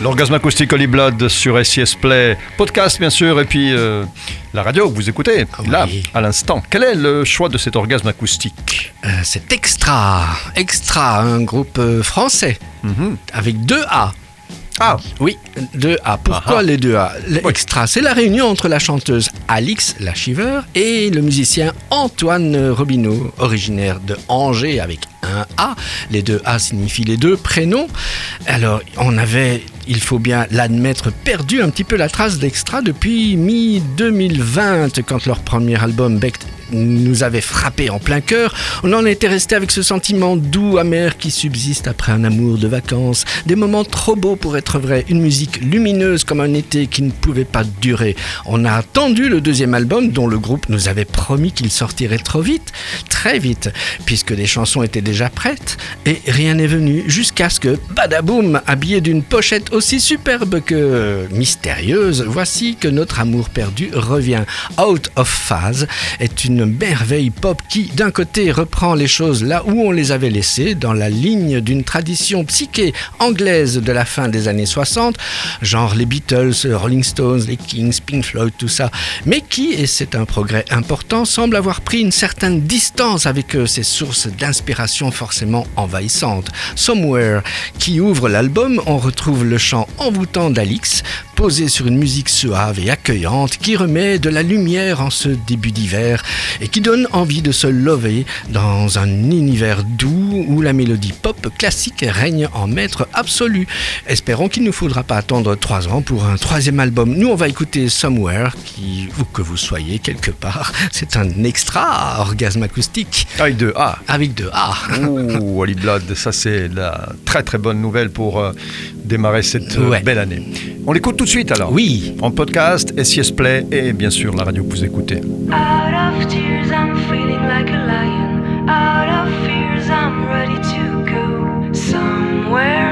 L'orgasme acoustique Holy Blood sur SIS Play, podcast bien sûr, et puis euh, la radio que vous écoutez, Ah là, oui. à l'instant. Quel est le choix de cet orgasme acoustique Euh, c'est Extra. Extra, un groupe euh, français Mhm. avec deux A. Ah, Oui, deux A. Pourquoi Ah. les deux A? Oui. L'extra, c'est la réunion entre la chanteuse Alix la Shiver et le musicien Antoine Robineau, originaire de Angers avec un A. Les deux A signifient les deux prénoms. Alors, on avait, il faut bien l'admettre, perdu un petit peu la trace d'Extra depuis mi-2020, quand leur premier album Beck nous avait frappé en plein cœur. On en était resté avec ce sentiment doux, amer qui subsiste après un amour de vacances. Des moments trop beaux pour être vrais. Une musique lumineuse comme un été qui ne pouvait pas durer. On a attendu le deuxième album dont le groupe nous avait promis qu'il sortirait trop vite, très vite, puisque les chansons étaient déjà prêtes et rien n'est venu jusqu'à ce que, badaboum, habillé d'une pochette aussi superbe que mystérieuse, voici que notre amour perdu revient. Out of Phase est une merveille pop qui, d'un côté, reprend les choses là où on les avait laissées, dans la ligne d'une tradition psyché anglaise de la fin des années 60, genre les Beatles, Rolling Stones, les Kings, Pink Floyd, tout ça, qui, et c'est un progrès important, semble avoir pris une certaine distance avec euh, ses sources d'inspiration forcément envahissantes. Somewhere, qui ouvre l'album, on retrouve le chant envoûtant d'Alix, posé sur une musique suave et accueillante qui remet de la lumière en ce début d'hiver et qui donne envie de se lever dans un univers doux où la mélodie pop classique règne en maître absolu. Espérons qu'il ne faudra pas attendre trois ans pour un troisième album. Nous, on va écouter Somewhere, qui, où que vous soyez quelque part, c'est un extra orgasme acoustique avec deux A. avec deux A. Ouh, Holy Blood, ça c'est la très très bonne nouvelle pour euh, démarrer cette euh, Ouais. belle année. On l'écoute tout de suite alors. Oui. En podcast, SIS Play et bien sûr la radio que vous écoutez. Out of tears, I'm feeling like a lion. Out of fears, I'm ready to go. Somewhere.